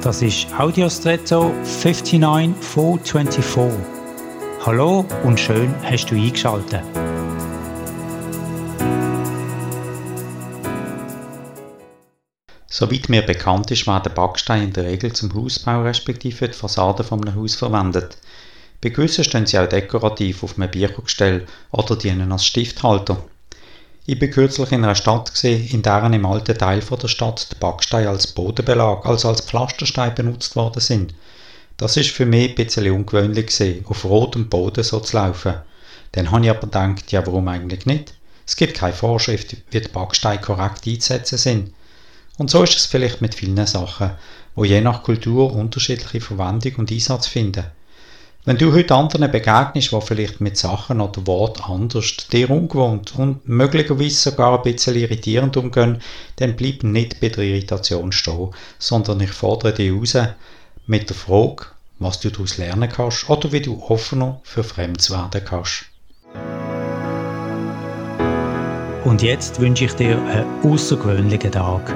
Das ist Audiostretto 59424. Hallo und schön hast du eingeschaltet. Soweit mir bekannt ist, werden Backsteine in der Regel zum Hausbau respektive die Fassade von einem Haus verwendet. Bei gewissen stehen sie auch dekorativ auf einem Biergestell oder dienen als Stifthalter. Ich bin kürzlich in einer Stadt in der im alten Teil der Stadt die Backsteine als Bodenbelag, also als Pflasterstein benutzt worden sind. Das ist für mich ein bisschen ungewöhnlich auf rotem Boden so zu laufen. Dann habe ich aber gedacht, ja warum eigentlich nicht? Es gibt keine Vorschrift, wie die Backsteine korrekt einzusetzen sind. Und so ist es vielleicht mit vielen Sachen, wo je nach Kultur unterschiedliche Verwendung und Einsatz finden. Wenn du heute anderen begegnest, die vielleicht mit Sachen oder Worten anders dir ungewohnt und möglicherweise sogar ein bisschen irritierend umgehen, dann bleib nicht bei der Irritation stehen, sondern ich fordere dich raus mit der Frage, was du daraus lernen kannst oder wie du offener für Fremdes werden kannst. Und jetzt wünsche ich dir einen außergewöhnlichen Tag.